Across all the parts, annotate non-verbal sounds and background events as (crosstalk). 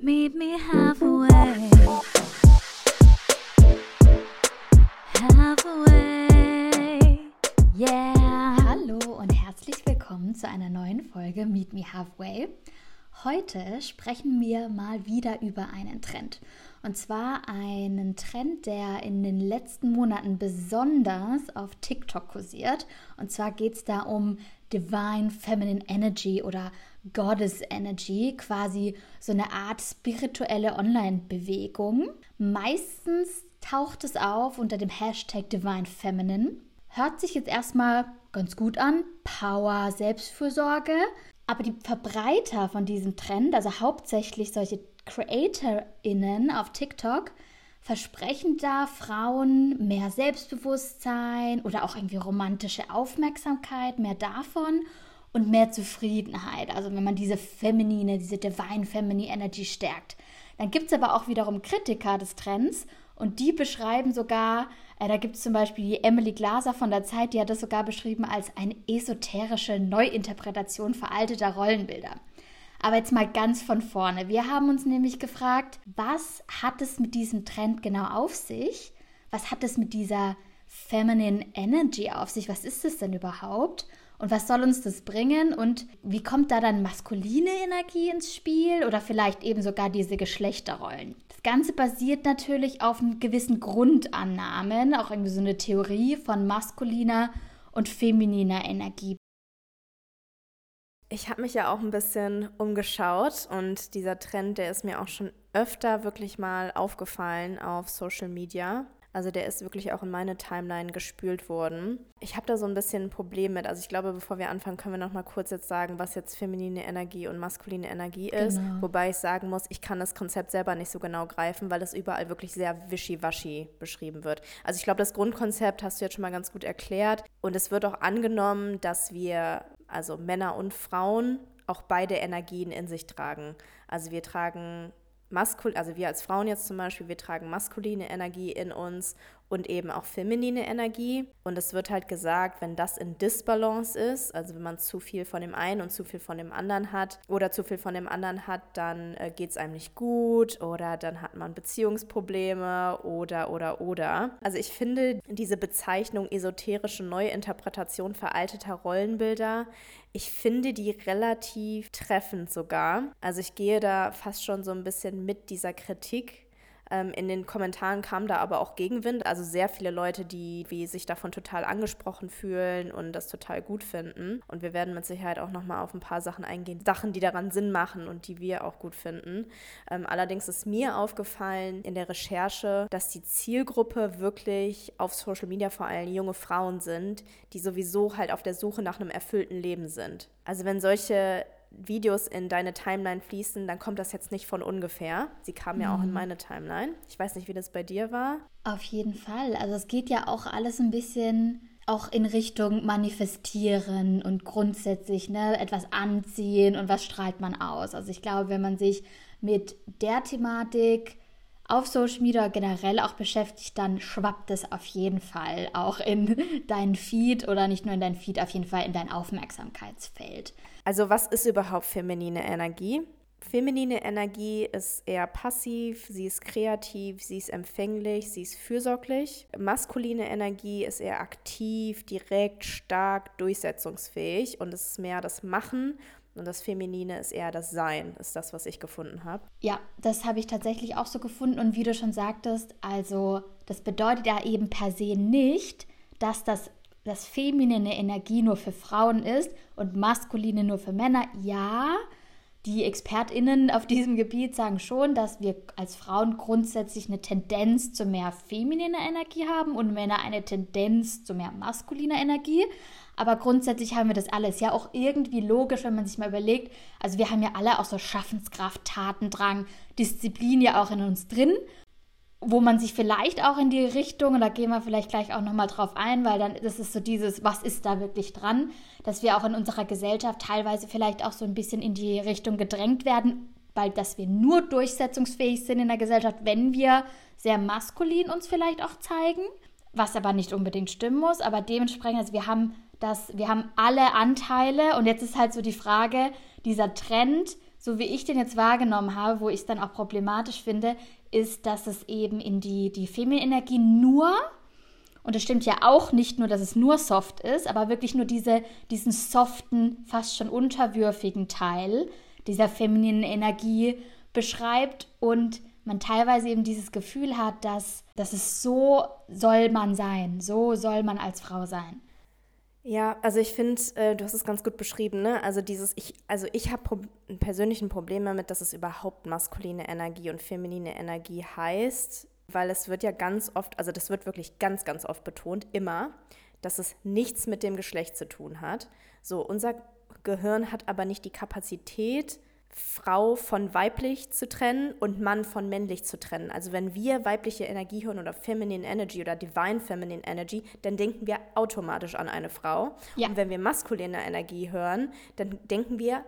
Meet me halfway. Halfway. Yeah. Hallo und herzlich willkommen zu einer neuen Folge Meet Me Halfway. Heute sprechen wir mal wieder über einen Trend. Und zwar einen Trend, der in den letzten Monaten besonders auf TikTok kursiert. Und zwar geht es da um Divine Feminine Energy oder Goddess Energy, quasi so eine Art spirituelle Online-Bewegung. Meistens taucht es auf unter dem Hashtag Divine Feminine. Hört sich jetzt erstmal ganz gut an. Power, Selbstfürsorge. Aber die Verbreiter von diesem Trend, also hauptsächlich solche CreatorInnen auf TikTok, versprechen da Frauen mehr Selbstbewusstsein oder auch irgendwie romantische Aufmerksamkeit, mehr davon und mehr Zufriedenheit. Also wenn man diese feminine, diese divine feminine Energy stärkt. Dann gibt es aber auch wiederum Kritiker des Trends und die beschreiben sogar, äh, da gibt es zum Beispiel die Emily Glaser von der Zeit, die hat das sogar beschrieben als eine esoterische Neuinterpretation veralteter Rollenbilder. Aber jetzt mal ganz von vorne. Wir haben uns nämlich gefragt, was hat es mit diesem Trend genau auf sich? Was hat es mit dieser Feminine Energy auf sich? Was ist es denn überhaupt? Und was soll uns das bringen? Und wie kommt da dann maskuline Energie ins Spiel oder vielleicht eben sogar diese Geschlechterrollen? Das Ganze basiert natürlich auf gewissen Grundannahmen, auch irgendwie so eine Theorie von maskuliner und femininer Energie. Ich habe mich ja auch ein bisschen umgeschaut und dieser Trend, der ist mir auch schon öfter wirklich mal aufgefallen auf Social Media. Also der ist wirklich auch in meine Timeline gespült worden. Ich habe da so ein bisschen ein Problem mit. Also ich glaube, bevor wir anfangen, können wir noch mal kurz jetzt sagen, was jetzt feminine Energie und maskuline Energie ist. Genau. Wobei ich sagen muss, ich kann das Konzept selber nicht so genau greifen, weil es überall wirklich sehr wischiwaschi beschrieben wird. Also ich glaube, das Grundkonzept hast du jetzt schon mal ganz gut erklärt. Und es wird auch angenommen, dass wir also Männer und Frauen, auch beide Energien in sich tragen. Also wir tragen maskul, also wir als Frauen jetzt zum Beispiel, wir tragen maskuline Energie in uns und eben auch feminine Energie. Und es wird halt gesagt, wenn das in Disbalance ist, also wenn man zu viel von dem einen und zu viel von dem anderen hat oder zu viel von dem anderen hat, dann äh, geht es einem nicht gut oder dann hat man Beziehungsprobleme oder oder oder. Also ich finde diese Bezeichnung esoterische Neuinterpretation veralteter Rollenbilder, ich finde die relativ treffend sogar. Also ich gehe da fast schon so ein bisschen mit dieser Kritik in den Kommentaren kam da aber auch Gegenwind, also sehr viele Leute, die wie sich davon total angesprochen fühlen und das total gut finden. Und wir werden mit Sicherheit auch nochmal auf ein paar Sachen eingehen, Sachen, die daran Sinn machen und die wir auch gut finden. Ähm, allerdings ist mir aufgefallen in der Recherche, dass die Zielgruppe wirklich auf Social Media vor allem junge Frauen sind, die sowieso halt auf der Suche nach einem erfüllten Leben sind. Also wenn solche Videos in deine Timeline fließen, dann kommt das jetzt nicht von ungefähr. Sie kamen ja auch in mhm. meine Timeline. Ich weiß nicht, wie das bei dir war. Auf jeden Fall. Also es geht ja auch alles ein bisschen auch in Richtung manifestieren und grundsätzlich ne, etwas anziehen und was strahlt man aus. Also ich glaube, wenn man sich mit der Thematik auf Social Media generell auch beschäftigt, dann schwappt es auf jeden Fall auch in (laughs) deinen Feed oder nicht nur in dein Feed, auf jeden Fall in dein Aufmerksamkeitsfeld. Also was ist überhaupt feminine Energie? Feminine Energie ist eher passiv, sie ist kreativ, sie ist empfänglich, sie ist fürsorglich. Maskuline Energie ist eher aktiv, direkt, stark, durchsetzungsfähig und es ist mehr das Machen und das Feminine ist eher das Sein, ist das, was ich gefunden habe. Ja, das habe ich tatsächlich auch so gefunden. Und wie du schon sagtest, also das bedeutet ja eben per se nicht, dass das, das feminine Energie nur für Frauen ist und maskuline nur für Männer. Ja, die ExpertInnen auf diesem Gebiet sagen schon, dass wir als Frauen grundsätzlich eine Tendenz zu mehr femininer Energie haben und Männer eine Tendenz zu mehr maskuliner Energie. Aber grundsätzlich haben wir das alles. Ja, auch irgendwie logisch, wenn man sich mal überlegt. Also wir haben ja alle auch so Schaffenskraft, Tatendrang, Disziplin ja auch in uns drin, wo man sich vielleicht auch in die Richtung, und da gehen wir vielleicht gleich auch nochmal drauf ein, weil dann das ist so dieses, was ist da wirklich dran, dass wir auch in unserer Gesellschaft teilweise vielleicht auch so ein bisschen in die Richtung gedrängt werden, weil dass wir nur durchsetzungsfähig sind in der Gesellschaft, wenn wir sehr maskulin uns vielleicht auch zeigen, was aber nicht unbedingt stimmen muss, aber dementsprechend, also wir haben dass wir haben alle Anteile. Und jetzt ist halt so die Frage, dieser Trend, so wie ich den jetzt wahrgenommen habe, wo ich es dann auch problematisch finde, ist, dass es eben in die, die Feminin-Energie nur, und es stimmt ja auch nicht nur, dass es nur soft ist, aber wirklich nur diese, diesen soften, fast schon unterwürfigen Teil dieser femininen Energie beschreibt und man teilweise eben dieses Gefühl hat, dass, dass es so soll man sein, so soll man als Frau sein. Ja, also ich finde, äh, du hast es ganz gut beschrieben, ne? Also dieses, ich, also ich habe pro persönlich ein Problem damit, dass es überhaupt maskuline Energie und feminine Energie heißt, weil es wird ja ganz oft, also das wird wirklich ganz, ganz oft betont, immer, dass es nichts mit dem Geschlecht zu tun hat. So, unser Gehirn hat aber nicht die Kapazität, Frau von weiblich zu trennen und Mann von männlich zu trennen. Also wenn wir weibliche Energie hören oder Feminine Energy oder Divine Feminine Energy, dann denken wir automatisch an eine Frau. Ja. Und wenn wir maskuline Energie hören, dann denken wir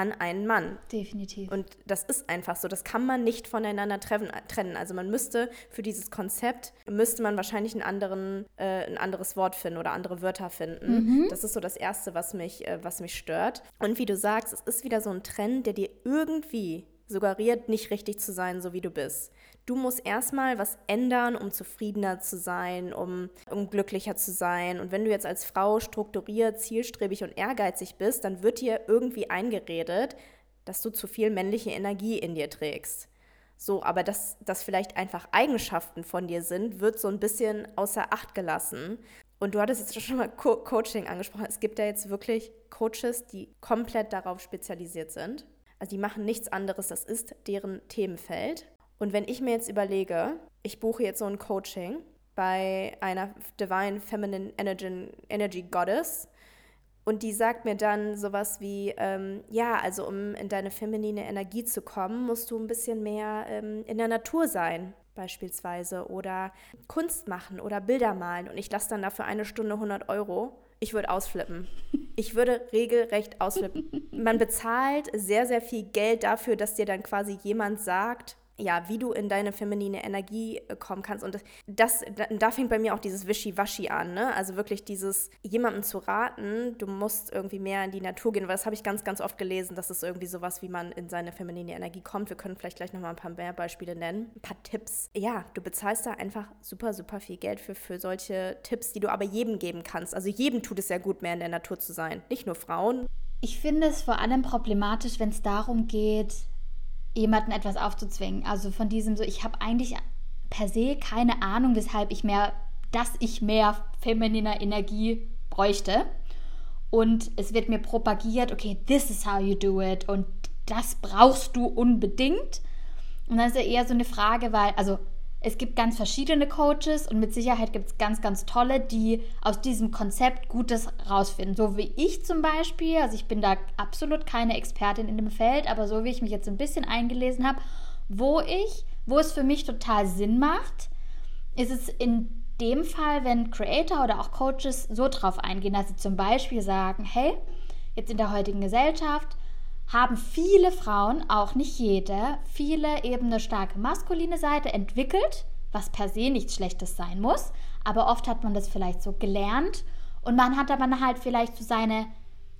an einen Mann. Definitiv. Und das ist einfach so. Das kann man nicht voneinander trennen. Also man müsste für dieses Konzept, müsste man wahrscheinlich einen anderen, äh, ein anderes Wort finden oder andere Wörter finden. Mhm. Das ist so das Erste, was mich, äh, was mich stört. Und wie du sagst, es ist wieder so ein Trend, der dir irgendwie suggeriert, nicht richtig zu sein, so wie du bist. Du musst erstmal was ändern, um zufriedener zu sein, um, um glücklicher zu sein. Und wenn du jetzt als Frau strukturiert, zielstrebig und ehrgeizig bist, dann wird dir irgendwie eingeredet, dass du zu viel männliche Energie in dir trägst. So, aber dass das vielleicht einfach Eigenschaften von dir sind, wird so ein bisschen außer Acht gelassen. Und du hattest jetzt schon mal Co Coaching angesprochen. Es gibt ja jetzt wirklich Coaches, die komplett darauf spezialisiert sind. Also die machen nichts anderes, das ist deren Themenfeld. Und wenn ich mir jetzt überlege, ich buche jetzt so ein Coaching bei einer Divine Feminine Energy, Energy Goddess und die sagt mir dann sowas wie, ähm, ja, also um in deine feminine Energie zu kommen, musst du ein bisschen mehr ähm, in der Natur sein beispielsweise oder Kunst machen oder Bilder malen und ich lasse dann dafür eine Stunde 100 Euro ich würde ausflippen. Ich würde regelrecht ausflippen. Man bezahlt sehr, sehr viel Geld dafür, dass dir dann quasi jemand sagt, ja, wie du in deine feminine Energie äh, kommen kannst. Und das, da fängt bei mir auch dieses Wischiwaschi an, ne? Also wirklich dieses, jemandem zu raten, du musst irgendwie mehr in die Natur gehen, weil das habe ich ganz, ganz oft gelesen, dass es irgendwie sowas, wie man in seine feminine Energie kommt. Wir können vielleicht gleich nochmal ein paar mehr Beispiele nennen, ein paar Tipps. Ja, du bezahlst da einfach super, super viel Geld für, für solche Tipps, die du aber jedem geben kannst. Also jedem tut es sehr gut, mehr in der Natur zu sein. Nicht nur Frauen. Ich finde es vor allem problematisch, wenn es darum geht, jemanden etwas aufzuzwingen. Also von diesem so, ich habe eigentlich per se keine Ahnung, weshalb ich mehr, dass ich mehr femininer Energie bräuchte. Und es wird mir propagiert, okay, this is how you do it und das brauchst du unbedingt. Und dann ist ja eher so eine Frage, weil, also es gibt ganz verschiedene Coaches und mit Sicherheit gibt es ganz, ganz tolle, die aus diesem Konzept Gutes rausfinden. So wie ich zum Beispiel, also ich bin da absolut keine Expertin in dem Feld, aber so wie ich mich jetzt ein bisschen eingelesen habe, wo ich, wo es für mich total Sinn macht, ist es in dem Fall, wenn Creator oder auch Coaches so drauf eingehen, dass sie zum Beispiel sagen, hey, jetzt in der heutigen Gesellschaft haben viele Frauen, auch nicht jede, viele eben eine starke maskuline Seite entwickelt, was per se nichts Schlechtes sein muss, aber oft hat man das vielleicht so gelernt. Und man hat aber halt vielleicht so seine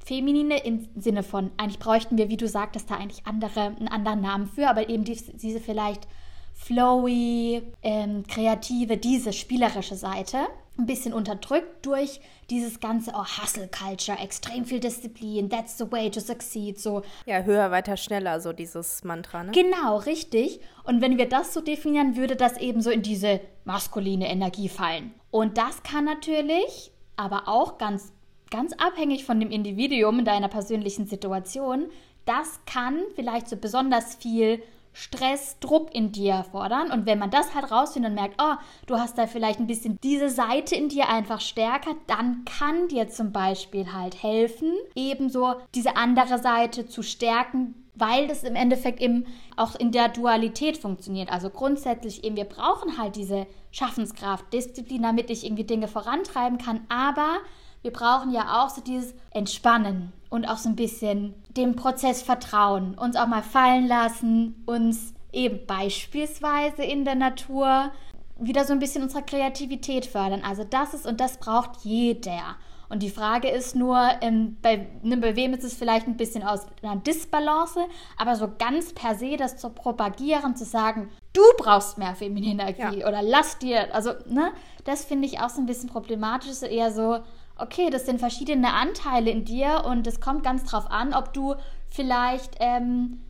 feminine im Sinne von, eigentlich bräuchten wir, wie du sagtest, da eigentlich andere, einen anderen Namen für, aber eben diese vielleicht flowy, ähm, kreative, diese spielerische Seite ein bisschen unterdrückt durch dieses ganze oh, Hustle Culture, extrem viel Disziplin, that's the way to succeed, so. Ja, höher, weiter, schneller, so dieses Mantra, ne? Genau, richtig. Und wenn wir das so definieren, würde das eben so in diese maskuline Energie fallen. Und das kann natürlich, aber auch ganz, ganz abhängig von dem Individuum in deiner persönlichen Situation, das kann vielleicht so besonders viel Stress, Druck in dir fordern. Und wenn man das halt rausfindet und merkt, oh, du hast da vielleicht ein bisschen diese Seite in dir einfach stärker, dann kann dir zum Beispiel halt helfen, ebenso diese andere Seite zu stärken, weil das im Endeffekt eben auch in der Dualität funktioniert. Also grundsätzlich eben, wir brauchen halt diese Schaffenskraft, Disziplin, damit ich irgendwie Dinge vorantreiben kann, aber wir brauchen ja auch so dieses Entspannen und auch so ein bisschen dem Prozess vertrauen, uns auch mal fallen lassen, uns eben beispielsweise in der Natur wieder so ein bisschen unsere Kreativität fördern. Also das ist und das braucht jeder. Und die Frage ist nur, ähm, bei, ne, bei wem ist es vielleicht ein bisschen aus einer Disbalance, aber so ganz per se das zu propagieren, zu sagen, du brauchst mehr feminine Energie Ja. oder lass dir, also, ne, das finde ich auch so ein bisschen problematisch, so eher so, okay, das sind verschiedene Anteile in dir und es kommt ganz drauf an, ob du vielleicht, ähm,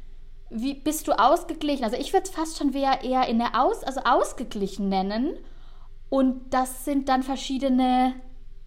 wie bist du ausgeglichen? Also ich würde es fast schon eher, eher in der Aus, also ausgeglichen nennen. Und das sind dann verschiedene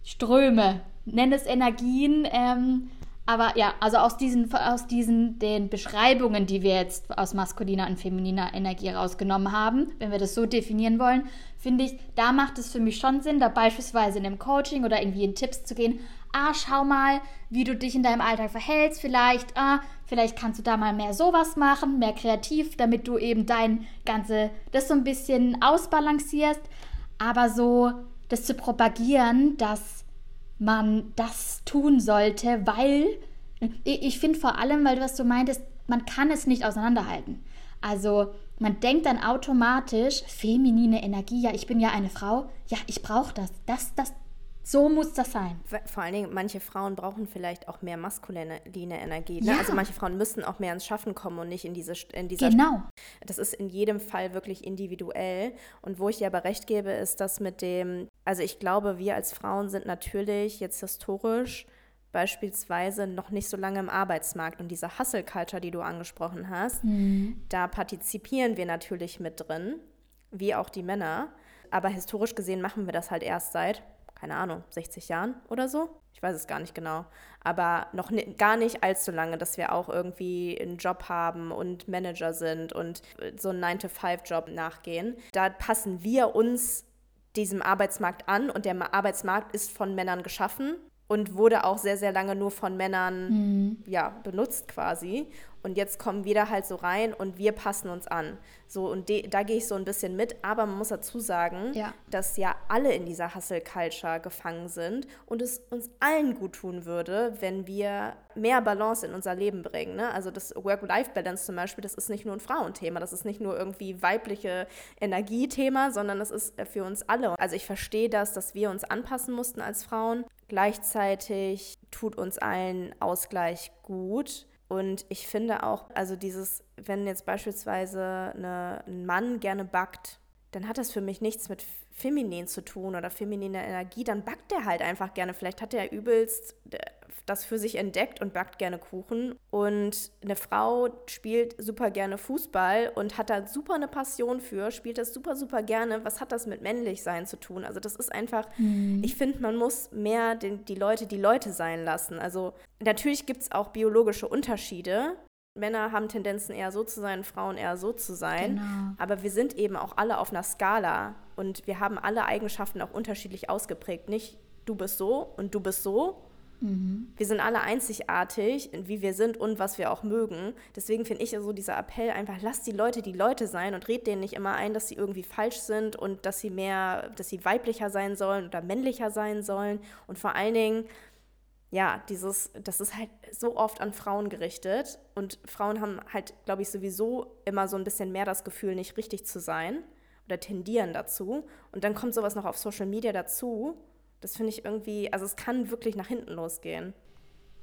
Ströme, nenn es Energien. Ähm, aber ja, also aus diesen, aus diesen den Beschreibungen, die wir jetzt aus maskuliner und femininer Energie rausgenommen haben, wenn wir das so definieren wollen, finde ich, da macht es für mich schon Sinn, da beispielsweise in einem Coaching oder irgendwie in Tipps zu gehen. Ah, schau mal, wie du dich in deinem Alltag verhältst. Vielleicht, ah, vielleicht kannst du da mal mehr sowas machen, mehr kreativ, damit du eben dein ganze, das so ein bisschen ausbalancierst. Aber so, das zu propagieren, dass man das tun sollte, weil ich, finde vor allem, weil du was du meintest, man kann es nicht auseinanderhalten. Also man denkt dann automatisch, feminine Energie, ja, ich bin ja eine Frau, ja, ich brauche das. Das, das, so muss das sein. Vor allen Dingen, manche Frauen brauchen vielleicht auch mehr maskuline Energie. Ne? Ja. Also manche Frauen müssen auch mehr ins Schaffen kommen und nicht in diese in dieser Genau. Das ist in jedem Fall wirklich individuell. Und wo ich dir aber recht gebe, ist das mit dem, also ich glaube, wir als Frauen sind natürlich jetzt historisch beispielsweise noch nicht so lange im Arbeitsmarkt. Und diese Hustle-Culture, die du angesprochen hast, da partizipieren wir natürlich mit drin, wie auch die Männer. Aber historisch gesehen machen wir das halt erst seit, keine Ahnung, 60 Jahren oder so. Ich weiß es gar nicht genau. Aber noch gar nicht allzu lange, dass wir auch irgendwie einen Job haben und Manager sind und so einen 9-to-5-Job nachgehen. Da passen wir uns diesem Arbeitsmarkt an und der Arbeitsmarkt ist von Männern geschaffen und wurde auch sehr, sehr lange nur von Männern ja, benutzt quasi. Und jetzt kommen wir da halt so rein und wir passen uns an. So, und de- da gehe ich so ein bisschen mit, aber man muss dazu sagen, Ja. dass ja alle in dieser Hustle-Culture gefangen sind und es uns allen gut tun würde, wenn wir mehr Balance in unser Leben bringen. Ne? Also das Work-Life-Balance zum Beispiel, das ist nicht nur ein Frauenthema, das ist nicht nur irgendwie weibliche Energiethema, sondern das ist äh, für uns alle. Also ich verstehe das, dass wir uns anpassen mussten als Frauen. Gleichzeitig tut uns allen Ausgleich gut. Und ich finde auch, also dieses, wenn jetzt beispielsweise eine, ein Mann gerne backt, dann hat das für mich nichts mit feminin zu tun oder femininer Energie. Dann backt er halt einfach gerne. Vielleicht hat er übelst äh, das für sich entdeckt und backt gerne Kuchen. Und eine Frau spielt super gerne Fußball und hat da super eine Passion für, spielt das super, super gerne. Was hat das mit männlich sein zu tun? Also das ist einfach, ich finde, man muss mehr den, die Leute die Leute sein lassen. Also natürlich gibt es auch biologische Unterschiede. Männer haben Tendenzen eher so zu sein, Frauen eher so zu sein. Genau. Aber wir sind eben auch alle auf einer Skala und wir haben alle Eigenschaften auch unterschiedlich ausgeprägt. Nicht du bist so und du bist so. Wir sind alle einzigartig, wie wir sind und was wir auch mögen. Deswegen finde ich so dieser Appell einfach, lasst die Leute die Leute sein und red denen nicht immer ein, dass sie irgendwie falsch sind und dass sie mehr, dass sie weiblicher sein sollen oder männlicher sein sollen. Und vor allen Dingen, ja, dieses, das ist halt so oft an Frauen gerichtet. Und Frauen haben halt, glaube ich, sowieso immer so ein bisschen mehr das Gefühl, nicht richtig zu sein oder tendieren dazu. Und dann kommt sowas noch auf Social Media dazu. Das finde ich irgendwie, also es kann wirklich nach hinten losgehen.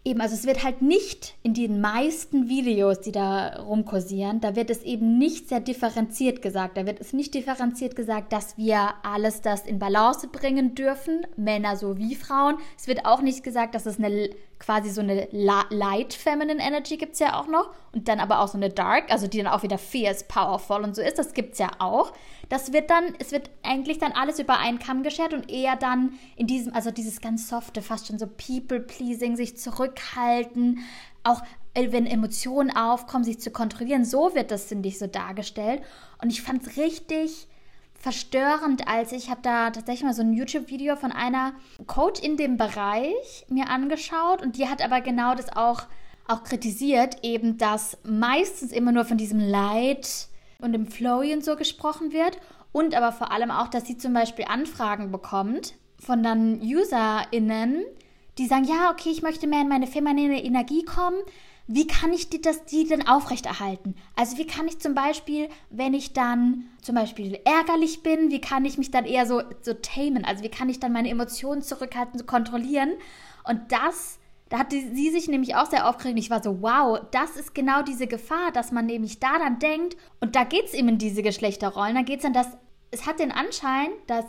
Eben, also es wird halt nicht in den meisten Videos, die da rumkursieren, da wird es eben nicht sehr differenziert gesagt. Da wird es nicht differenziert gesagt, dass wir alles das in Balance bringen dürfen, Männer sowie Frauen. Es wird auch nicht gesagt, dass es eine quasi so eine Light Feminine Energy gibt es ja auch noch und dann aber auch so eine Dark, also die dann auch wieder fierce, powerful und so ist. Das gibt es ja auch. Das wird dann, es wird eigentlich dann alles über einen Kamm geschert und eher dann in diesem, also dieses ganz softe, fast schon so People-Pleasing, sich zurückhalten, auch äh, wenn Emotionen aufkommen, sich zu kontrollieren. So wird das, finde ich, so dargestellt. Und ich fand es richtig verstörend, als ich habe da tatsächlich mal so ein YouTube-Video von einer Coach in dem Bereich mir angeschaut und die hat aber genau das auch, auch kritisiert, eben, dass meistens immer nur von diesem Leid und dem Flowy und so gesprochen wird und aber vor allem auch, dass sie zum Beispiel Anfragen bekommt von dann UserInnen, die sagen, ja, okay, ich möchte mehr in meine feminine Energie kommen, wie kann ich die, das, die denn aufrechterhalten? Also wie kann ich zum Beispiel, wenn ich dann zum Beispiel ärgerlich bin, wie kann ich mich dann eher so, so tamen? Also wie kann ich dann meine Emotionen zurückhalten, so kontrollieren? Und das, da hat die, sie sich nämlich auch sehr aufgeregt. Ich war so, wow, das ist genau diese Gefahr, dass man nämlich da dann denkt, und da geht es eben in diese Geschlechterrollen, da geht es dann, dass es hat den Anschein, dass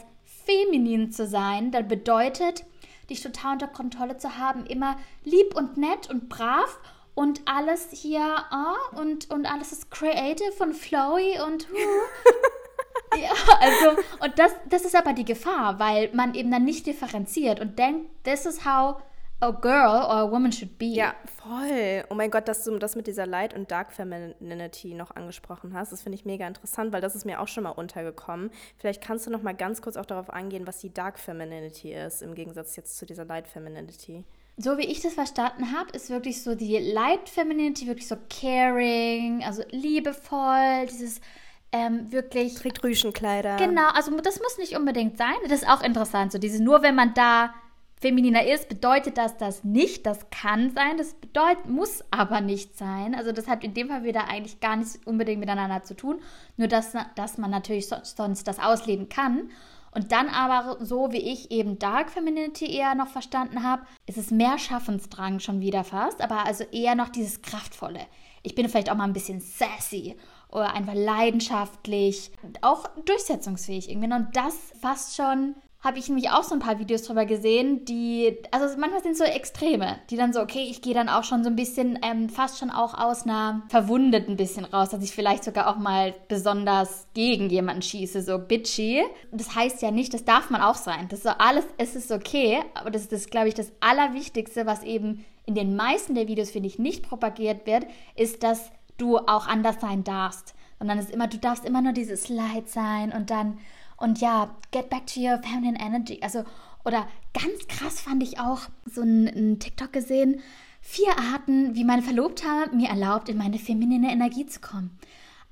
feminin zu sein, dann bedeutet, dich total unter Kontrolle zu haben, immer lieb und nett und brav und alles hier oh, und, und alles ist creative und flowy und uh. ja, also und das, das ist aber die Gefahr, weil man eben dann nicht differenziert und denkt, this is how a girl or a woman should be. Ja, voll. Oh mein Gott, dass du das mit dieser Light und Dark Femininity noch angesprochen hast, das finde ich mega interessant, weil das ist mir auch schon mal untergekommen. Vielleicht kannst du noch mal ganz kurz auch darauf eingehen, was die Dark Femininity ist, im Gegensatz jetzt zu dieser Light Femininity so wie ich das verstanden habe, ist wirklich so die Light Femininity wirklich so caring, also liebevoll, dieses ähm, wirklich. Trägt Rüschenkleider. Genau, also das muss nicht unbedingt sein. Das ist auch interessant. So dieses, nur wenn man da femininer ist, bedeutet das das nicht. Das kann sein, das bedeutet, muss aber nicht sein. Also das hat in dem Fall wieder eigentlich gar nichts unbedingt miteinander zu tun. Nur dass, dass man natürlich sonst das ausleben kann. Und dann aber, so wie ich eben Dark Femininity eher noch verstanden habe, ist es mehr Schaffensdrang schon wieder fast, aber also eher noch dieses Kraftvolle. Ich bin vielleicht auch mal ein bisschen sassy oder einfach leidenschaftlich, auch durchsetzungsfähig irgendwie. Und das fast schon habe ich nämlich auch so ein paar Videos drüber gesehen, die, also manchmal sind so Extreme, die dann so, okay, ich gehe dann auch schon so ein bisschen, ähm, fast schon auch aus einer verwundet ein bisschen raus, dass ich vielleicht sogar auch mal besonders gegen jemanden schieße, so bitchy. Das heißt ja nicht, das darf man auch sein. Das ist so alles, es ist okay, aber das ist, das, glaube ich, das Allerwichtigste, was eben in den meisten der Videos, finde ich, nicht propagiert wird, ist, dass du auch anders sein darfst. Sondern es ist immer, du darfst immer nur dieses Leid sein und dann und ja, get back to your feminine energy. Also, oder ganz krass fand ich auch so einen TikTok gesehen. Vier Arten, wie mein Verlobter mir erlaubt, in meine feminine Energie zu kommen.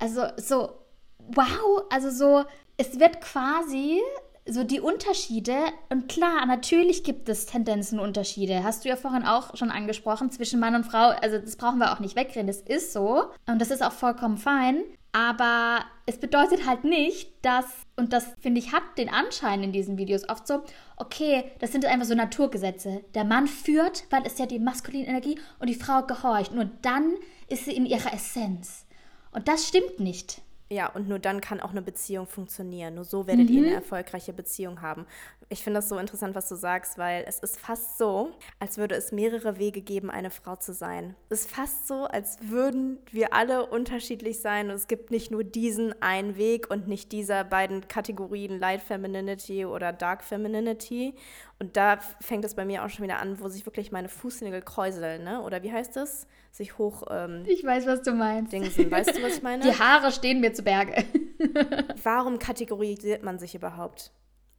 Also so, wow, also so, es wird quasi so die Unterschiede, und klar, natürlich gibt es Tendenzenunterschiede. Hast du ja vorhin auch schon angesprochen, zwischen Mann und Frau. Also, das brauchen wir auch nicht wegreden. Das ist so. Und das ist auch vollkommen fein. Aber es bedeutet halt nicht, dass, und das finde ich, hat den Anschein in diesen Videos oft so, okay, das sind einfach so Naturgesetze. Der Mann führt, weil es ja die maskuline Energie und die Frau gehorcht. Nur dann ist sie in ihrer Essenz. Und das stimmt nicht. Ja, und nur dann kann auch eine Beziehung funktionieren. Nur so werdet mhm. ihr eine erfolgreiche Beziehung haben. Ich finde das so interessant, was du sagst, weil es ist fast so, als würde es mehrere Wege geben, eine Frau zu sein. Es ist fast so, als würden wir alle unterschiedlich sein und es gibt nicht nur diesen einen Weg und nicht dieser beiden Kategorien Light Femininity oder Dark Femininity. Und da fängt es bei mir auch schon wieder an, wo sich wirklich meine Fußnägel kräuseln, ne? Oder wie heißt es? Sich hoch. Ähm, ich weiß, was du meinst. Dingsen. Weißt du, was ich meine? Die Haare stehen mir zu Berge. (laughs) warum kategorisiert man sich überhaupt?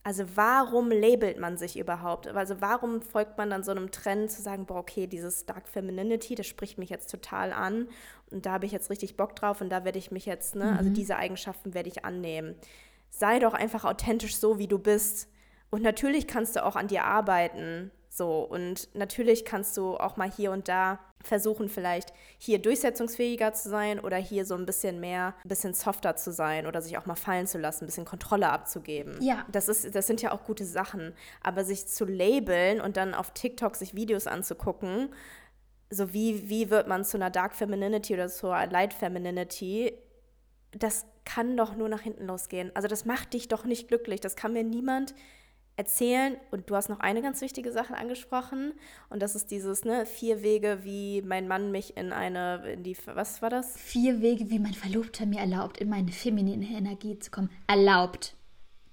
Also warum labelt man sich überhaupt? Also warum folgt man dann so einem Trend zu sagen, boah, okay, dieses Dark Femininity, das spricht mich jetzt total an und da habe ich jetzt richtig Bock drauf und da werde ich mich jetzt, ne, also mhm. also diese Eigenschaften werde ich annehmen. Sei doch einfach authentisch so, wie du bist. Und natürlich kannst du auch an dir arbeiten. So, und natürlich kannst du auch mal hier und da versuchen, vielleicht hier durchsetzungsfähiger zu sein oder hier so ein bisschen mehr, ein bisschen softer zu sein oder sich auch mal fallen zu lassen, ein bisschen Kontrolle abzugeben. Ja. Das, ist, das sind ja auch gute Sachen. Aber sich zu labeln und dann auf TikTok sich Videos anzugucken, so wie, wie wird man zu einer Dark Femininity oder zu einer Light Femininity, das kann doch nur nach hinten losgehen. Also das macht dich doch nicht glücklich. Das kann mir niemand erzählen. Und du hast noch eine ganz wichtige Sache angesprochen. Und das ist dieses, ne, vier Wege, wie mein Mann mich in eine, in die, was war das? Vier Wege, wie mein Verlobter mir erlaubt, in meine feminine Energie zu kommen. Erlaubt.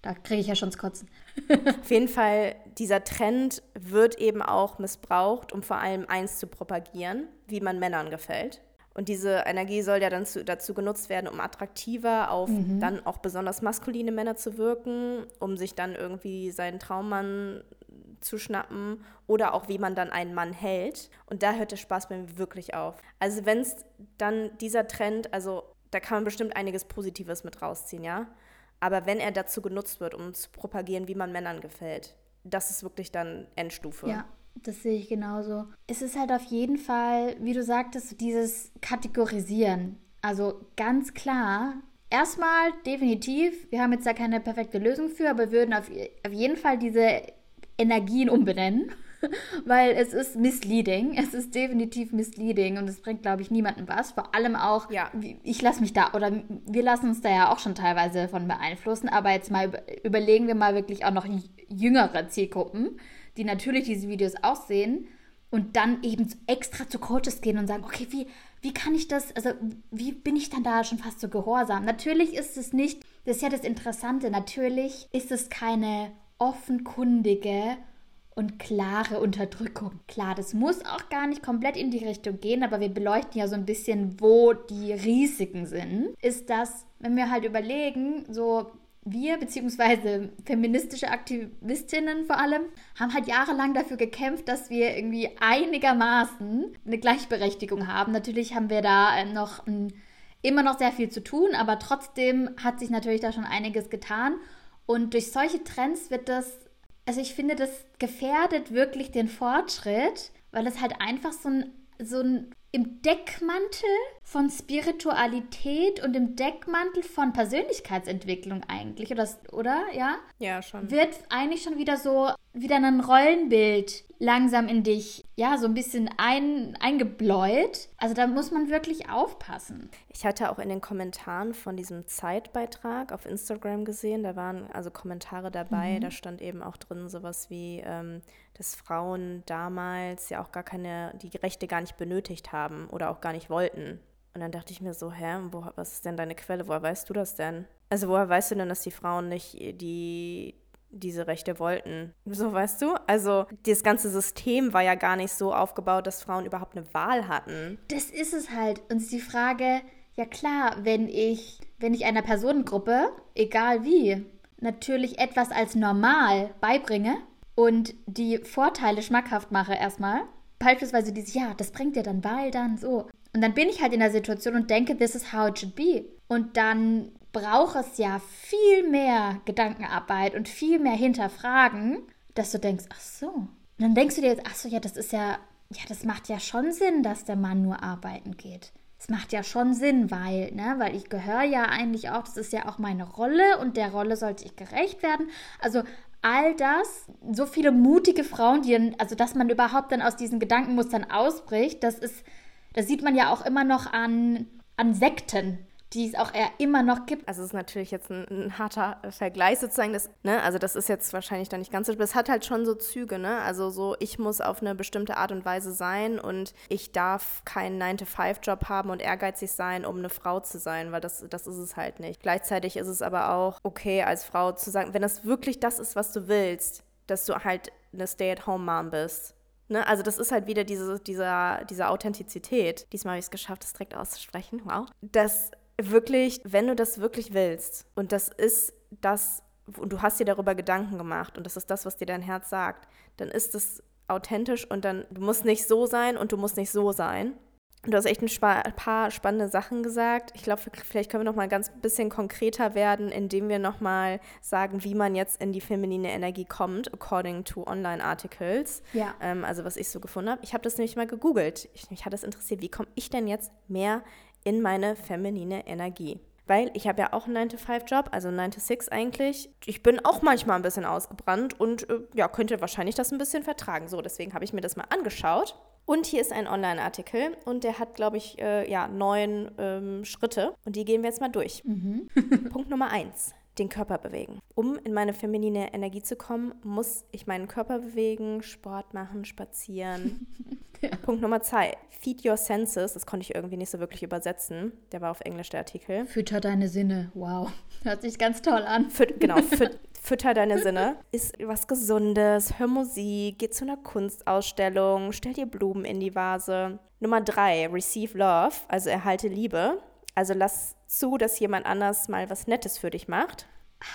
Da kriege ich ja schon das Kotzen. (laughs) Auf jeden Fall, dieser Trend wird eben auch missbraucht, um vor allem eins zu propagieren, wie man Männern gefällt. Und diese Energie soll ja dann zu, dazu genutzt werden, um attraktiver auf mhm. dann auch besonders maskuline Männer zu wirken, um sich dann irgendwie seinen Traummann zu schnappen oder auch wie man dann einen Mann hält. Und da hört der Spaß bei mir wirklich auf. Also wenn es dann dieser Trend, also da kann man bestimmt einiges Positives mit rausziehen, ja. Aber wenn er dazu genutzt wird, um zu propagieren, wie man Männern gefällt, das ist wirklich dann Endstufe. Ja, das sehe ich genauso. Es ist halt auf jeden Fall, wie du sagtest, dieses Kategorisieren. Also ganz klar, erstmal definitiv, wir haben jetzt da keine perfekte Lösung für, aber wir würden auf, auf jeden Fall diese Energien umbenennen. (laughs) weil es ist misleading. Es ist definitiv misleading und es bringt, glaube ich, niemandem was. Vor allem auch, ja. ich lasse mich da, oder wir lassen uns da ja auch schon teilweise von beeinflussen, aber jetzt mal überlegen wir mal wirklich auch noch jüngere Zielgruppen, die natürlich diese Videos auch sehen und dann eben extra zu Coaches gehen und sagen, okay, wie, wie kann ich das, also wie bin ich dann da schon fast so gehorsam? Natürlich ist es nicht, das ist ja das Interessante, natürlich ist es keine offenkundige und klare Unterdrückung. Klar, das muss auch gar nicht komplett in die Richtung gehen, aber wir beleuchten ja so ein bisschen, wo die Risiken sind. Ist das, wenn wir halt überlegen, so wir beziehungsweise feministische Aktivistinnen vor allem haben halt jahrelang dafür gekämpft, dass wir irgendwie einigermaßen eine Gleichberechtigung haben. Natürlich haben wir da noch ein, immer noch sehr viel zu tun, aber trotzdem hat sich natürlich da schon einiges getan. Und durch solche Trends wird das also ich finde, das gefährdet wirklich den Fortschritt, weil es halt einfach so ein, so ein im Deckmantel von Spiritualität und im Deckmantel von Persönlichkeitsentwicklung eigentlich, oder, oder? Ja? Ja, schon. Wird eigentlich schon wieder so, wieder ein Rollenbild langsam in dich, ja, so ein bisschen ein, eingebläut. Also da muss man wirklich aufpassen. Ich hatte auch in den Kommentaren von diesem Zeitbeitrag auf Instagram gesehen, da waren also Kommentare dabei, mhm. da stand eben auch drin sowas wie, ähm, dass Frauen damals ja auch gar keine, die Rechte gar nicht benötigt haben oder auch gar nicht wollten. Und dann dachte ich mir so, hä, wo, was ist denn deine Quelle? Woher weißt du das denn? Also woher weißt du denn, dass die Frauen nicht die diese Rechte wollten. So weißt du? Also das ganze System war ja gar nicht so aufgebaut, dass Frauen überhaupt eine Wahl hatten. Das ist es halt. Und die Frage, ja klar, wenn ich, wenn ich einer Personengruppe, egal wie, natürlich etwas als normal beibringe und die Vorteile schmackhaft mache erstmal, beispielsweise dieses, ja, das bringt dir dann weil dann so. Und dann bin ich halt in der Situation und denke, this is how it should be. Und dann braucht es ja viel mehr Gedankenarbeit und viel mehr Hinterfragen, dass du denkst, ach so. Und dann denkst du dir jetzt, ach so, ja, das ist ja, ja, das macht ja schon Sinn, dass der Mann nur arbeiten geht. Das macht ja schon Sinn, weil, ne, weil ich gehöre ja eigentlich auch, das ist ja auch meine Rolle und der Rolle sollte ich gerecht werden. Also all das, so viele mutige Frauen, die, also dass man überhaupt dann aus diesen Gedankenmustern ausbricht, das ist, das sieht man ja auch immer noch an, an Sekten, die es auch eher immer noch gibt. Also es ist natürlich jetzt ein, ein harter Vergleich sozusagen, das, ne, also das ist jetzt wahrscheinlich dann nicht ganz so, aber es hat halt schon so Züge, ne, also so, ich muss auf eine bestimmte Art und Weise sein und ich darf keinen 9-to-5-Job haben und ehrgeizig sein, um eine Frau zu sein, weil das, das ist es halt nicht. Gleichzeitig ist es aber auch okay, als Frau zu sagen, wenn das wirklich das ist, was du willst, dass du halt eine Stay-at-home-Mom bist, Ne, also das ist halt wieder diese, dieser, diese Authentizität. Diesmal habe ich es geschafft, das direkt auszusprechen. Wow. Das wirklich, wenn du das wirklich willst und das ist das, und du hast dir darüber Gedanken gemacht und das ist das, was dir dein Herz sagt, dann ist es authentisch und dann, du musst nicht so sein und du musst nicht so sein. Du hast echt ein, paar spannende Sachen gesagt. Ich glaube, vielleicht können wir noch mal ganz bisschen konkreter werden, indem wir noch mal sagen, wie man jetzt in die feminine Energie kommt, according to Online-Articles. Ja. Ähm, also was ich so gefunden habe. Ich habe das nämlich mal gegoogelt. Ich, mich hat das interessiert, wie komme ich denn jetzt mehr in meine feminine Energie. Weil ich habe ja auch einen 9-to-5-Job, also 9-to-6 eigentlich. Ich bin auch manchmal ein bisschen ausgebrannt und äh, ja, könnte wahrscheinlich das ein bisschen vertragen. So, deswegen habe ich mir das mal angeschaut. Und hier ist ein Online-Artikel und der hat, glaube ich, äh, ja, neun ähm, Schritte und die gehen wir jetzt mal durch. Mhm. (laughs) Punkt Nummer eins den Körper bewegen. Um in meine feminine Energie zu kommen, muss ich meinen Körper bewegen, Sport machen, spazieren. (laughs) ja. Punkt Nummer zwei, feed your senses. Das konnte ich irgendwie nicht so wirklich übersetzen. Der war auf Englisch der Artikel. Fütter deine Sinne. Wow. (laughs) Hört sich ganz toll an. Füt genau, (laughs) füt fütter deine Sinne. Ist was Gesundes, hör Musik, geh zu einer Kunstausstellung, stell dir Blumen in die Vase. Nummer drei, receive love, also erhalte Liebe. Also lass zu, dass jemand anders mal was Nettes für dich macht.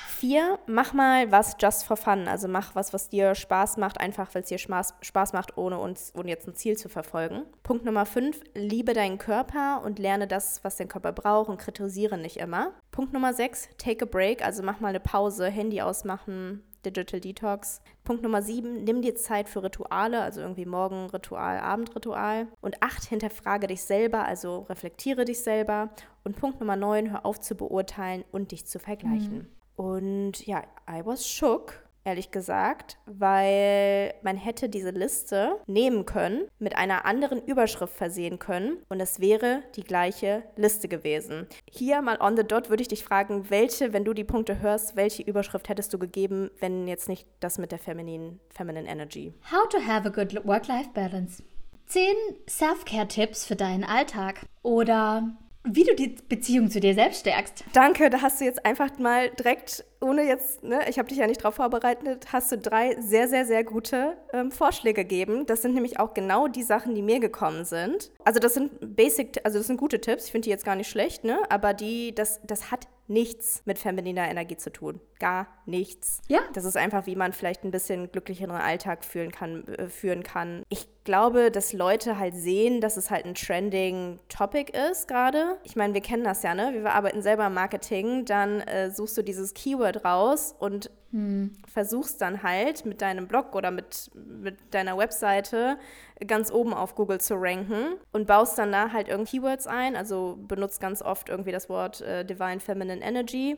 Vier, mach mal was just for fun. Also mach was, was dir Spaß macht, einfach weil es dir Spaß, Spaß macht, ohne, uns, ohne jetzt ein Ziel zu verfolgen. Punkt Nummer fünf, liebe deinen Körper und lerne das, was dein Körper braucht und kritisiere nicht immer. Punkt Nummer sechs, take a break. Also mach mal eine Pause, Handy ausmachen, Digital Detox. Punkt Nummer sieben, nimm dir Zeit für Rituale, also irgendwie Morgenritual, Abendritual. Und acht, hinterfrage dich selber, also reflektiere dich selber. Und Punkt Nummer neun, hör auf zu beurteilen und dich zu vergleichen. Mhm. Und ja, I was shook ehrlich gesagt, weil man hätte diese Liste nehmen können, mit einer anderen Überschrift versehen können und es wäre die gleiche Liste gewesen. Hier mal on the dot würde ich dich fragen, welche, wenn du die Punkte hörst, welche Überschrift hättest du gegeben, wenn jetzt nicht das mit der Feminine, Feminine Energy? How to have a good work-life balance. 10 Self-Care-Tipps für deinen Alltag. Oder wie du die Beziehung zu dir selbst stärkst. Danke, da hast du jetzt einfach mal direkt, ohne jetzt, ne, ich habe dich ja nicht darauf vorbereitet, hast du drei sehr, sehr, sehr gute ähm, Vorschläge gegeben. Das sind nämlich auch genau die Sachen, die mir gekommen sind. Also das sind Basic, also das sind gute Tipps, ich finde die jetzt gar nicht schlecht, ne? Aber die, das, das hat nichts mit femininer Energie zu tun. Gar nichts. Ja. Das ist einfach, wie man vielleicht ein bisschen glücklicheren Alltag führen kann. Äh, führen kann. Ich glaube, dass Leute halt sehen, dass es halt ein trending Topic ist gerade. Ich meine, wir kennen das ja, ne? Wir arbeiten selber im Marketing, dann äh, suchst du dieses Keyword raus und hm. versuchst dann halt mit deinem Blog oder mit, mit deiner Webseite ganz oben auf Google zu ranken und baust dann da halt irgendwie Keywords ein, also benutzt ganz oft irgendwie das Wort äh, Divine Feminine Energy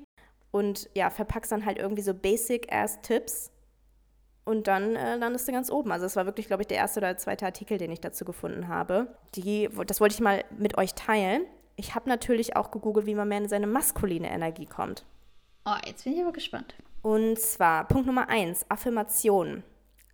und ja, verpackst dann halt irgendwie so Basic-Ass-Tipps und dann äh, landest du ganz oben. Also es war wirklich, glaube ich, der erste oder zweite Artikel, den ich dazu gefunden habe. Die, das wollte ich mal mit euch teilen. Ich habe natürlich auch gegoogelt, wie man mehr in seine maskuline Energie kommt. Oh, jetzt bin ich aber gespannt. Und zwar Punkt Nummer eins, Affirmation.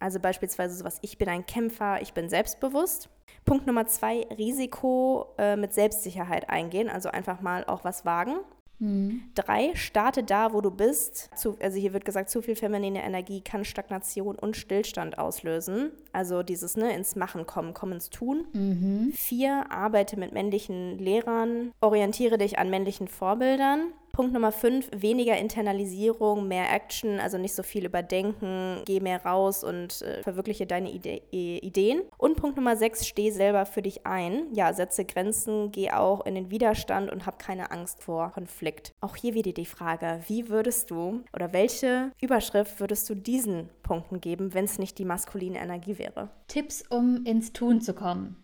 Also beispielsweise sowas, ich bin ein Kämpfer, ich bin selbstbewusst. Punkt Nummer zwei, Risiko äh, mit Selbstsicherheit eingehen, also einfach mal auch was wagen. Mhm. Drei, starte da, wo du bist. Zu, also hier wird gesagt, zu viel feminine Energie kann Stagnation und Stillstand auslösen. Also dieses ne, ins Machen kommen, komm ins Tun. Mhm. Vier, arbeite mit männlichen Lehrern, orientiere dich an männlichen Vorbildern. Punkt Nummer fünf, weniger Internalisierung, mehr Action, also nicht so viel überdenken, geh mehr raus und äh, verwirkliche deine Ide Ideen. Und Punkt Nummer sechs, steh selber für dich ein. Ja, setze Grenzen, geh auch in den Widerstand und hab keine Angst vor Konflikt. Auch hier wieder die Frage, wie würdest du oder welche Überschrift würdest du diesen Punkten geben, wenn es nicht die maskuline Energie wäre? Tipps, um ins Tun zu kommen.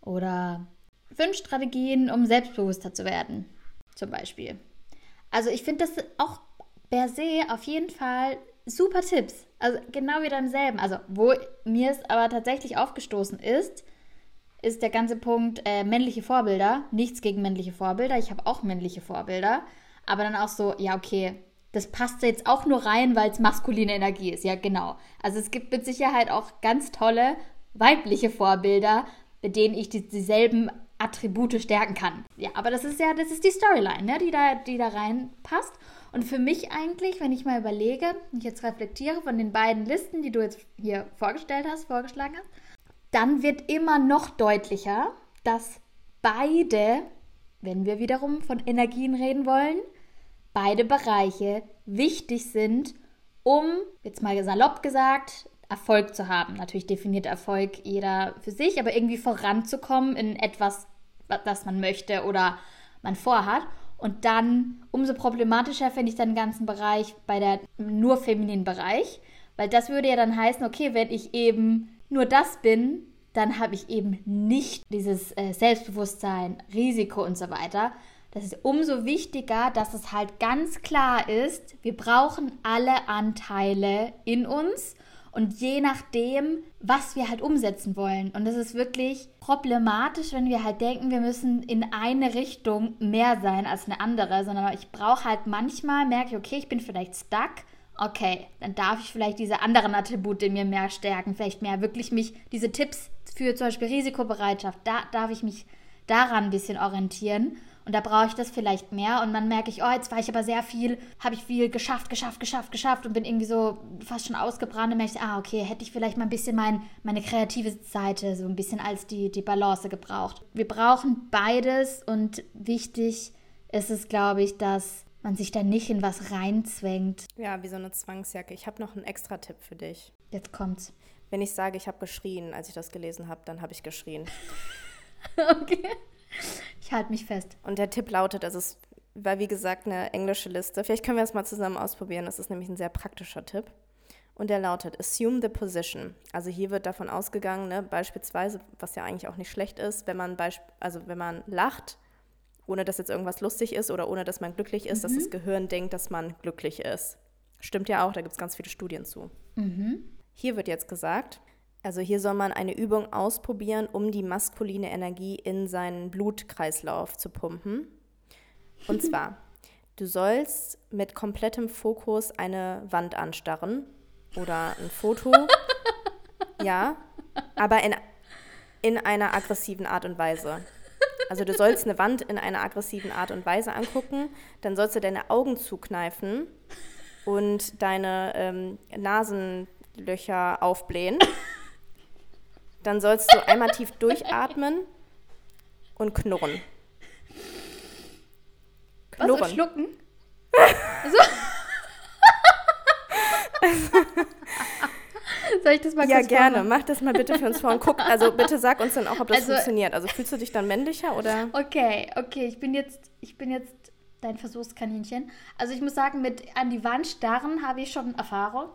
Oder fünf Strategien, um selbstbewusster zu werden, zum Beispiel. Also ich finde das auch per se auf jeden Fall super Tipps. Also genau wie beim selben. Also wo mir es aber tatsächlich aufgestoßen ist, ist der ganze Punkt äh, männliche Vorbilder. Nichts gegen männliche Vorbilder. Ich habe auch männliche Vorbilder. Aber dann auch so, ja, okay, das passt jetzt auch nur rein, weil es maskuline Energie ist. Ja, genau. Also es gibt mit Sicherheit auch ganz tolle weibliche Vorbilder, mit denen ich die, dieselben Attribute stärken kann. Ja, aber das ist ja, das ist die Storyline, ne, die, da, die da reinpasst. Und für mich eigentlich, wenn ich mal überlege, ich jetzt reflektiere von den beiden Listen, die du jetzt hier vorgestellt hast, vorgeschlagen hast, dann wird immer noch deutlicher, dass beide, wenn wir wiederum von Energien reden wollen, beide Bereiche wichtig sind, um, jetzt mal salopp gesagt, Erfolg zu haben. Natürlich definiert Erfolg jeder für sich, aber irgendwie voranzukommen in etwas, das man möchte oder man vorhat. Und dann umso problematischer finde ich dann den ganzen Bereich bei der nur femininen Bereich, weil das würde ja dann heißen, okay, wenn ich eben nur das bin, dann habe ich eben nicht dieses äh, Selbstbewusstsein, Risiko und so weiter. Das ist umso wichtiger, dass es halt ganz klar ist, wir brauchen alle Anteile in uns und je nachdem, was wir halt umsetzen wollen. Und es ist wirklich problematisch, wenn wir halt denken, wir müssen in eine Richtung mehr sein als eine andere, sondern ich brauche halt manchmal, merke ich, okay, ich bin vielleicht stuck. Okay, dann darf ich vielleicht diese anderen Attribute in mir mehr stärken, vielleicht mehr wirklich mich, diese Tipps für zum Beispiel Risikobereitschaft, da darf ich mich daran ein bisschen orientieren und da brauche ich das vielleicht mehr. Und dann merke ich, oh, jetzt war ich aber sehr viel, habe ich viel geschafft, geschafft, geschafft, geschafft und bin irgendwie so fast schon ausgebrannt. Und merke ich, ah, okay, hätte ich vielleicht mal ein bisschen mein, meine kreative Seite so ein bisschen als die, die Balance gebraucht. Wir brauchen beides und wichtig ist es, glaube ich, dass man sich da nicht in was reinzwängt. Ja, wie so eine Zwangsjacke. Ich habe noch einen extra Tipp für dich. Jetzt kommt's. Wenn ich sage, ich habe geschrien, als ich das gelesen habe, dann habe ich geschrien. (laughs) okay. Ich halte mich fest. Und der Tipp lautet, es ist, war wie gesagt eine englische Liste. Vielleicht können wir es mal zusammen ausprobieren. Das ist nämlich ein sehr praktischer Tipp. Und der lautet, assume the position. Also hier wird davon ausgegangen, ne, beispielsweise, was ja eigentlich auch nicht schlecht ist, wenn man, also wenn man lacht, ohne dass jetzt irgendwas lustig ist oder ohne dass man glücklich ist, mhm. dass das Gehirn denkt, dass man glücklich ist. Stimmt ja auch, da gibt es ganz viele Studien zu. Mhm. Hier wird jetzt gesagt, also hier soll man eine Übung ausprobieren, um die maskuline Energie in seinen Blutkreislauf zu pumpen. Und (laughs) zwar, du sollst mit komplettem Fokus eine Wand anstarren oder ein Foto. (laughs) ja, aber in, in einer aggressiven Art und Weise. Also du sollst eine Wand in einer aggressiven Art und Weise angucken, dann sollst du deine Augen zukneifen und deine ähm, Nasenlöcher aufblähen. (laughs) Dann sollst du einmal tief durchatmen und knurren. Knurren. Was, und schlucken? (laughs) Soll ich das mal Ja, gerne. Machen? Mach das mal bitte für uns vor und guck. Also bitte sag uns dann auch, ob das also, funktioniert. Also fühlst du dich dann männlicher oder? Okay, okay. Ich bin jetzt, ich bin jetzt dein Versuchskaninchen. Also ich muss sagen, mit an die Wand starren habe ich schon Erfahrung.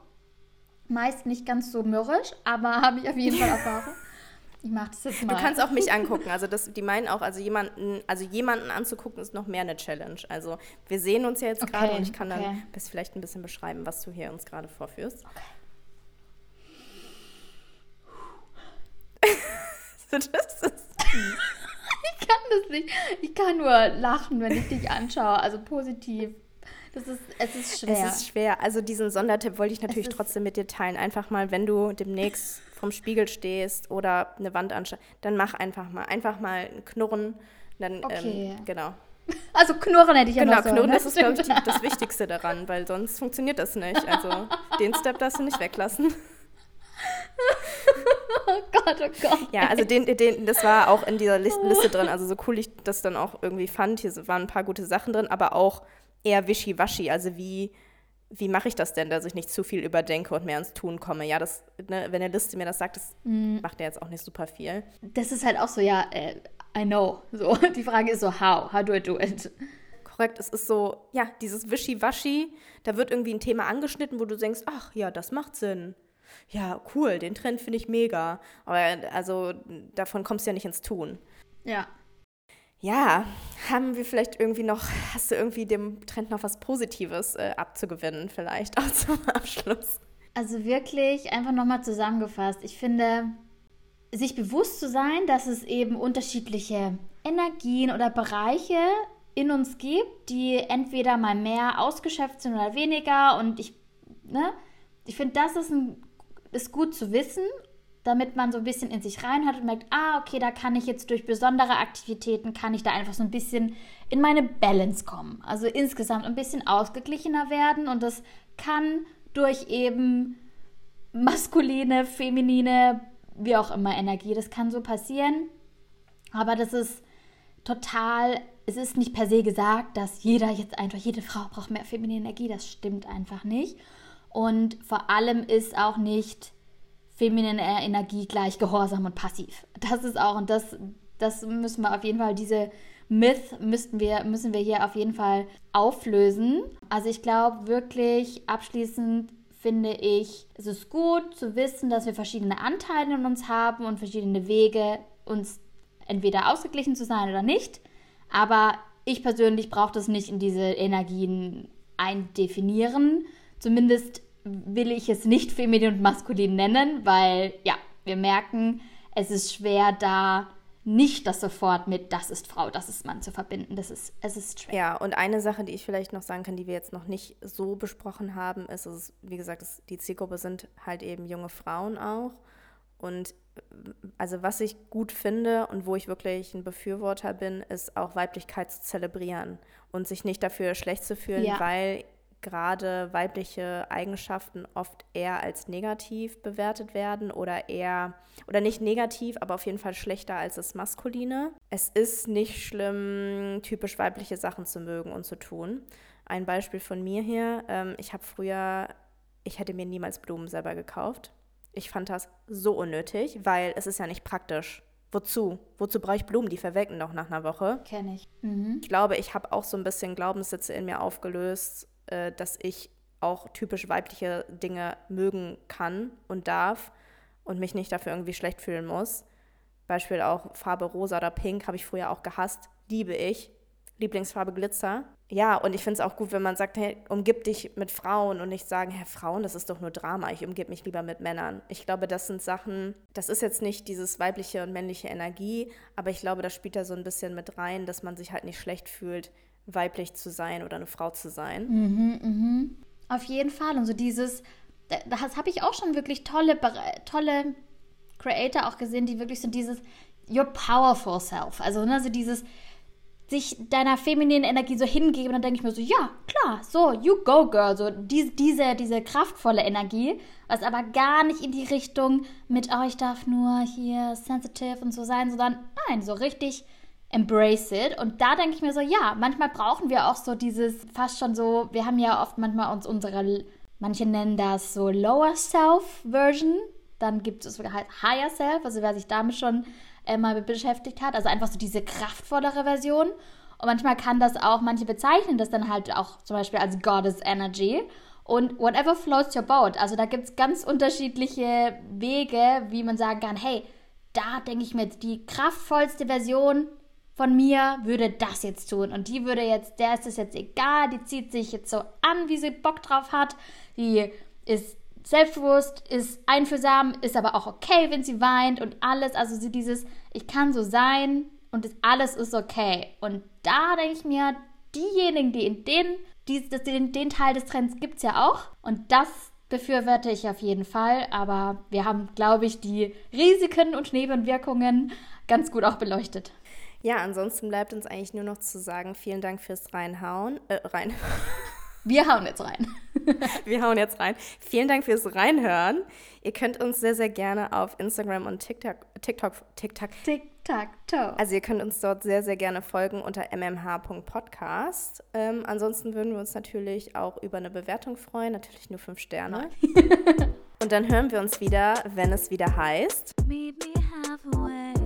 Meist nicht ganz so mürrisch, aber (laughs) habe ich auf jeden Fall Erfahrung. Ich mache das jetzt mal. Du kannst auch mich (laughs) angucken. Also das, die meinen auch, also jemanden, also jemanden anzugucken ist noch mehr eine Challenge. Also wir sehen uns ja jetzt okay, gerade und ich kann okay. dann bis vielleicht ein bisschen beschreiben, was du hier uns gerade vorführst. Okay. (laughs) das ist ich kann das nicht. Ich kann nur lachen, wenn ich dich anschaue. Also positiv. Das ist, es ist schwer. Es ist schwer. Also diesen Sondertipp wollte ich natürlich trotzdem mit dir teilen. Einfach mal, wenn du demnächst vom Spiegel stehst oder eine Wand anschaust, dann mach einfach mal. Einfach mal ein Knurren. Dann, ähm, okay. Ähm, genau. Also Knurren hätte ich ja genau, noch so. Knurren, ne? das ist, glaube ich, die, das (laughs) Wichtigste daran, weil sonst funktioniert das nicht. Also den Step darfst du nicht weglassen. oh Gott, oh Gott. Ja, also den, den, das war auch in dieser Liste, (laughs) Liste drin. Also so cool ich das dann auch irgendwie fand. Hier waren ein paar gute Sachen drin, aber auch eher wischiwaschi. Also wie, wie mache ich das denn, dass ich nicht zu viel überdenke und mehr ins Tun komme? Ja, das, ne, wenn der Liste mir das sagt, das mm. macht ja jetzt auch nicht super viel. Das ist halt auch so, ja, äh, I know. So, (laughs) die Frage ist so, how? How do I do it? Korrekt, es ist so, ja, dieses Wischiwaschi, da wird irgendwie ein Thema angeschnitten, wo du denkst, ach ja, das macht Sinn ja, cool, den Trend finde ich mega. Aber also davon kommst du ja nicht ins Tun. Ja. Ja, haben wir vielleicht irgendwie noch, hast du irgendwie dem Trend noch was Positives äh, abzugewinnen, vielleicht (laughs) auch zum Abschluss? Also wirklich einfach nochmal zusammengefasst. Ich finde, sich bewusst zu sein, dass es eben unterschiedliche Energien oder Bereiche in uns gibt, die entweder mal mehr ausgeschöpft sind oder weniger. Und ich, ne, ich finde, das ist ein ist gut zu wissen, damit man so ein bisschen in sich reinhört und merkt, ah, okay, da kann ich jetzt durch besondere Aktivitäten, kann ich da einfach so ein bisschen in meine Balance kommen. Also insgesamt ein bisschen ausgeglichener werden und das kann durch eben maskuline, feminine, wie auch immer Energie, das kann so passieren. Aber das ist total, es ist nicht per se gesagt, dass jeder jetzt einfach, jede Frau braucht mehr feminine Energie, das stimmt einfach nicht. Und vor allem ist auch nicht feminine Energie gleich gehorsam und passiv. Das ist auch, und das, das müssen wir auf jeden Fall, diese Myth müssten wir, müssen wir hier auf jeden Fall auflösen. Also ich glaube wirklich abschließend finde ich, es ist gut zu wissen, dass wir verschiedene Anteile in uns haben und verschiedene Wege, uns entweder ausgeglichen zu sein oder nicht. Aber ich persönlich brauche das nicht in diese Energien eindefinieren, Zumindest will ich es nicht feminin und maskulin nennen, weil ja, wir merken, es ist schwer da nicht das sofort mit das ist Frau, das ist Mann zu verbinden. Das ist, es ist schwer. Ja, und eine Sache, die ich vielleicht noch sagen kann, die wir jetzt noch nicht so besprochen haben, ist, ist wie gesagt, ist, die Zielgruppe sind halt eben junge Frauen auch. Und also was ich gut finde und wo ich wirklich ein Befürworter bin, ist auch Weiblichkeit zu zelebrieren und sich nicht dafür schlecht zu fühlen, ja. weil gerade weibliche Eigenschaften oft eher als negativ bewertet werden oder eher, oder nicht negativ, aber auf jeden Fall schlechter als das Maskuline. Es ist nicht schlimm, typisch weibliche Sachen zu mögen und zu tun. Ein Beispiel von mir hier, ähm, ich habe früher, ich hätte mir niemals Blumen selber gekauft. Ich fand das so unnötig, weil es ist ja nicht praktisch. Wozu? Wozu brauche ich Blumen? Die verwelken doch nach einer Woche. Kenne ich. Mhm. Ich glaube, ich habe auch so ein bisschen Glaubenssätze in mir aufgelöst, äh, dass ich auch typisch weibliche Dinge mögen kann und darf und mich nicht dafür irgendwie schlecht fühlen muss. Beispiel auch Farbe rosa oder pink habe ich früher auch gehasst, liebe ich. Lieblingsfarbe Glitzer. Ja, und ich finde es auch gut, wenn man sagt, hey, umgib dich mit Frauen und nicht sagen, Herr Frauen, das ist doch nur Drama, ich umgib mich lieber mit Männern. Ich glaube, das sind Sachen, das ist jetzt nicht dieses weibliche und männliche Energie, aber ich glaube, das spielt da so ein bisschen mit rein, dass man sich halt nicht schlecht fühlt, weiblich zu sein oder eine Frau zu sein. Mhm, mhm. Auf jeden Fall. Und so dieses, das habe ich auch schon wirklich tolle, tolle Creator auch gesehen, die wirklich so dieses Your powerful self. Also ne, so dieses sich deiner femininen Energie so hingeben, dann denke ich mir so, ja, klar, so, you go, girl, so die, diese, diese kraftvolle Energie, was aber gar nicht in die Richtung mit, oh, ich darf nur hier sensitive und so sein, sondern nein, so richtig embrace it. Und da denke ich mir so, ja, manchmal brauchen wir auch so dieses, fast schon so, wir haben ja oft manchmal uns unsere, manche nennen das so Lower Self Version, dann gibt es halt Higher Self, also wer sich damit schon äh, mal beschäftigt hat. Also einfach so diese kraftvollere Version. Und manchmal kann das auch, manche bezeichnen das dann halt auch zum Beispiel als Goddess Energy. Und whatever floats your boat. Also da gibt es ganz unterschiedliche Wege, wie man sagen kann, hey, da denke ich mir jetzt, die kraftvollste Version von mir würde das jetzt tun. Und die würde jetzt, der ist es jetzt egal, die zieht sich jetzt so an, wie sie Bock drauf hat. Die ist selbstbewusst, ist einfühlsam, ist aber auch okay, wenn sie weint und alles. Also sie dieses, ich kann so sein und alles ist okay. Und da denke ich mir, diejenigen, die in den, die, den, den Teil des Trends gibt es ja auch. Und das befürworte ich auf jeden Fall. Aber wir haben, glaube ich, die Risiken und Nebenwirkungen ganz gut auch beleuchtet. Ja, ansonsten bleibt uns eigentlich nur noch zu sagen, vielen Dank fürs Reinhauen. Äh, rein. (laughs) Wir hauen jetzt rein. (laughs) Wir hauen jetzt rein. Vielen Dank fürs Reinhören. Ihr könnt uns sehr, sehr gerne auf Instagram und TikTok, TikTok, TikTok, TikTok. Also ihr könnt uns dort sehr, sehr gerne folgen unter mmh.podcast. Ähm, ansonsten würden wir uns natürlich auch über eine Bewertung freuen, natürlich nur fünf Sterne. (laughs) und dann hören wir uns wieder, wenn es wieder heißt. Meet me